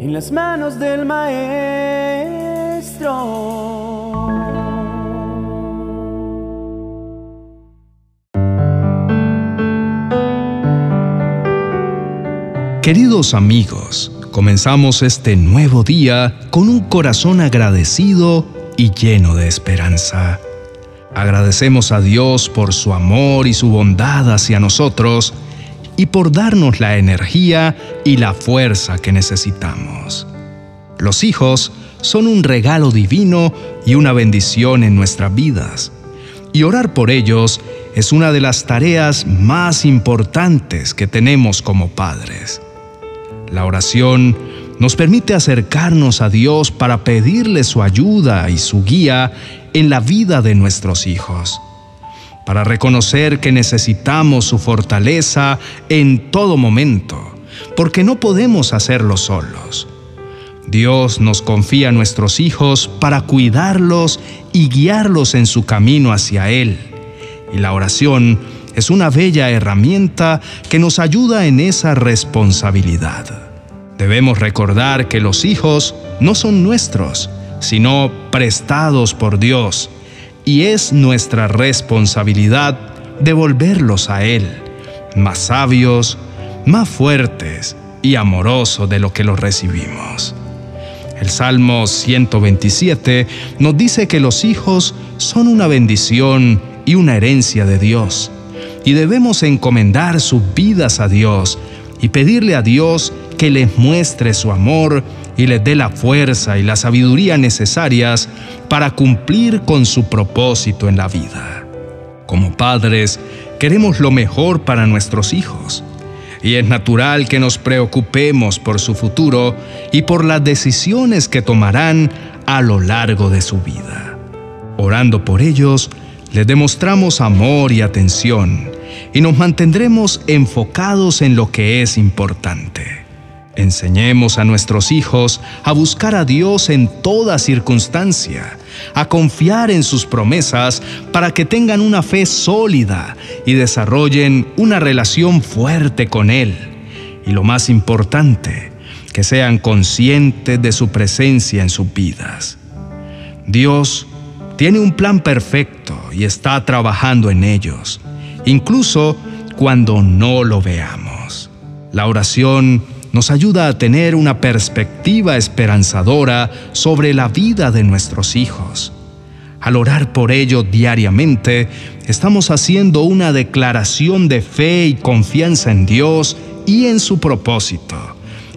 en las manos del Maestro. Queridos amigos, comenzamos este nuevo día con un corazón agradecido y lleno de esperanza. Agradecemos a Dios por su amor y su bondad hacia nosotros y por darnos la energía y la fuerza que necesitamos. Los hijos son un regalo divino y una bendición en nuestras vidas, y orar por ellos es una de las tareas más importantes que tenemos como padres. La oración nos permite acercarnos a Dios para pedirle su ayuda y su guía en la vida de nuestros hijos para reconocer que necesitamos su fortaleza en todo momento, porque no podemos hacerlo solos. Dios nos confía a nuestros hijos para cuidarlos y guiarlos en su camino hacia Él. Y la oración es una bella herramienta que nos ayuda en esa responsabilidad. Debemos recordar que los hijos no son nuestros, sino prestados por Dios y es nuestra responsabilidad devolverlos a Él, más sabios, más fuertes y amorosos de lo que los recibimos. El Salmo 127 nos dice que los hijos son una bendición y una herencia de Dios, y debemos encomendar sus vidas a Dios y pedirle a Dios que les muestre su amor y les dé la fuerza y la sabiduría necesarias para cumplir con su propósito en la vida. Como padres, queremos lo mejor para nuestros hijos, y es natural que nos preocupemos por su futuro y por las decisiones que tomarán a lo largo de su vida. Orando por ellos, les demostramos amor y atención, y nos mantendremos enfocados en lo que es importante. Enseñemos a nuestros hijos a buscar a Dios en toda circunstancia, a confiar en sus promesas para que tengan una fe sólida y desarrollen una relación fuerte con Él. Y lo más importante, que sean conscientes de su presencia en sus vidas. Dios tiene un plan perfecto y está trabajando en ellos, incluso cuando no lo veamos. La oración nos ayuda a tener una perspectiva esperanzadora sobre la vida de nuestros hijos. Al orar por ello diariamente, estamos haciendo una declaración de fe y confianza en Dios y en su propósito.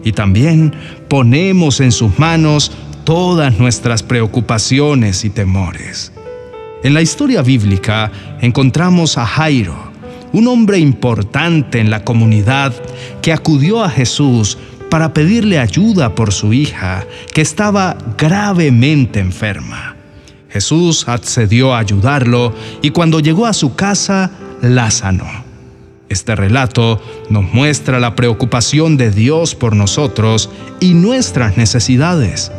Y también ponemos en sus manos todas nuestras preocupaciones y temores. En la historia bíblica encontramos a Jairo, un hombre importante en la comunidad que acudió a Jesús para pedirle ayuda por su hija, que estaba gravemente enferma. Jesús accedió a ayudarlo y cuando llegó a su casa, la sanó. Este relato nos muestra la preocupación de Dios por nosotros y nuestras necesidades.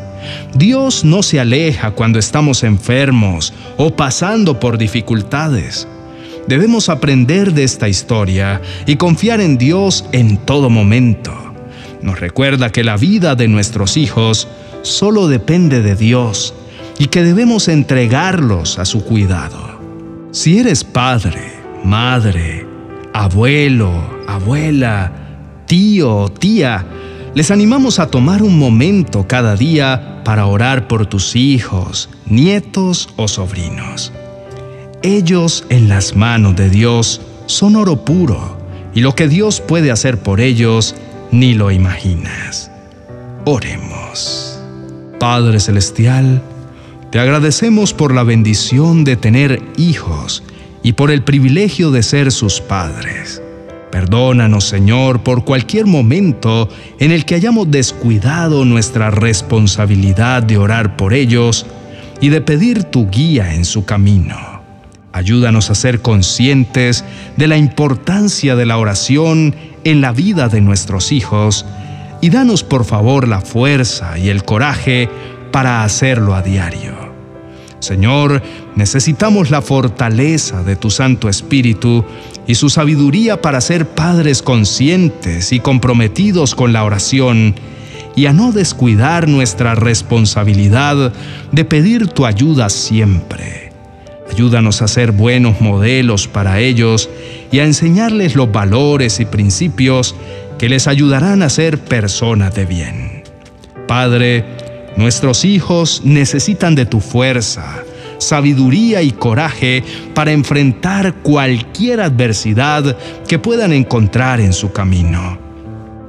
Dios no se aleja cuando estamos enfermos o pasando por dificultades. Debemos aprender de esta historia y confiar en Dios en todo momento. Nos recuerda que la vida de nuestros hijos solo depende de Dios y que debemos entregarlos a su cuidado. Si eres padre, madre, abuelo, abuela, tío tía, les animamos a tomar un momento cada día para orar por tus hijos, nietos o sobrinos. Ellos en las manos de Dios son oro puro, y lo que Dios puede hacer por ellos ni lo imaginas. Oremos. Padre Celestial, te agradecemos por la bendición de tener hijos y por el privilegio de ser sus padres. Perdónanos, Señor, por cualquier momento en el que hayamos descuidado nuestra responsabilidad de orar por ellos y de pedir tu guía en su camino. Ayúdanos a ser conscientes de la importancia de la oración en la vida de nuestros hijos y danos por favor la fuerza y el coraje para hacerlo a diario. Señor, necesitamos la fortaleza de tu Santo Espíritu y su sabiduría para ser padres conscientes y comprometidos con la oración y a no descuidar nuestra responsabilidad de pedir tu ayuda siempre. Ayúdanos a ser buenos modelos para ellos y a enseñarles los valores y principios que les ayudarán a ser personas de bien. Padre, nuestros hijos necesitan de tu fuerza, sabiduría y coraje para enfrentar cualquier adversidad que puedan encontrar en su camino.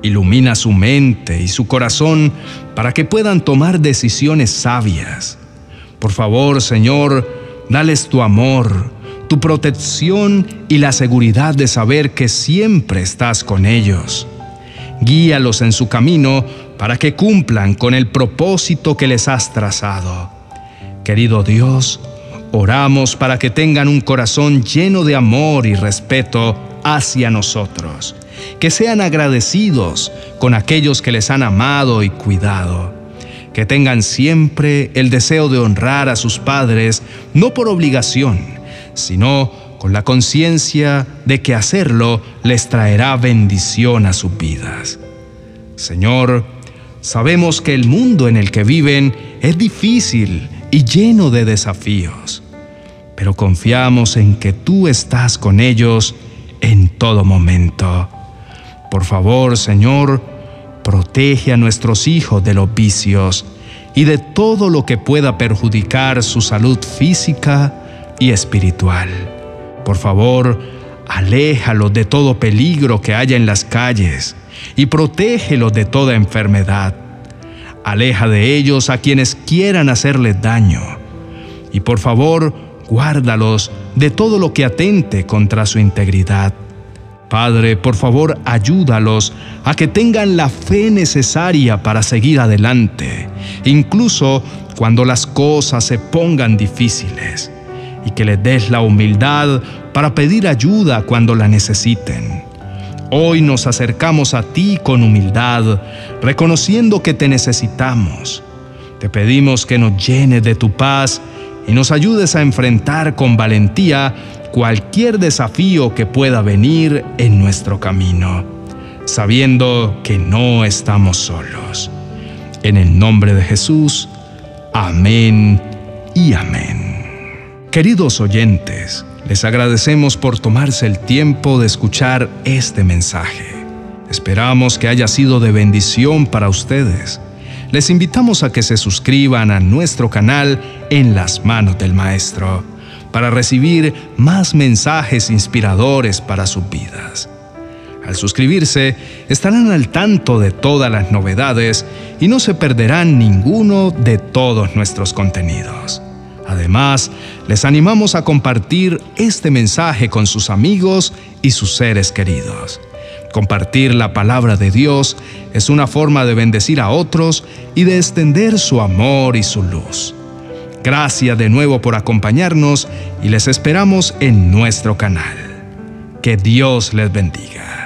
Ilumina su mente y su corazón para que puedan tomar decisiones sabias. Por favor, Señor, dales tu amor, tu protección y la seguridad de saber que siempre estás con ellos. Guíalos en su camino para que cumplan con el propósito que les has trazado. Querido Dios, oramos para que tengan un corazón lleno de amor y respeto hacia nosotros que sean agradecidos con aquellos que les han amado y cuidado, que tengan siempre el deseo de honrar a sus padres, no por obligación, sino con la conciencia de que hacerlo les traerá bendición a sus vidas. Señor, sabemos que el mundo en el que viven es difícil y lleno de desafíos, pero confiamos en que tú estás con ellos en todo momento. Por favor, Señor, protege a nuestros hijos de los vicios y de todo lo que pueda perjudicar su salud física y espiritual. Por favor, aléjalos de todo peligro que haya en las calles y protégelos de toda enfermedad. Aleja de ellos a quienes quieran hacerles daño. Y por favor, guárdalos de todo lo que atente contra su integridad. Padre, por favor, ayúdalos a que tengan la fe necesaria para seguir adelante, incluso cuando las cosas se pongan difíciles, y que les des la humildad para pedir ayuda cuando la necesiten. Hoy nos acercamos a ti con humildad, reconociendo que te necesitamos. Te pedimos que nos llenes de tu paz y nos ayudes a enfrentar con valentía cualquier desafío que pueda venir en nuestro camino, sabiendo que no estamos solos. En el nombre de Jesús, amén y amén. Queridos oyentes, les agradecemos por tomarse el tiempo de escuchar este mensaje. Esperamos que haya sido de bendición para ustedes. Les invitamos a que se suscriban a nuestro canal en las manos del Maestro para recibir más mensajes inspiradores para sus vidas. Al suscribirse, estarán al tanto de todas las novedades y no se perderán ninguno de todos nuestros contenidos. Además, les animamos a compartir este mensaje con sus amigos y sus seres queridos. Compartir la palabra de Dios es una forma de bendecir a otros y de extender su amor y su luz. Gracias de nuevo por acompañarnos y les esperamos en nuestro canal. Que Dios les bendiga.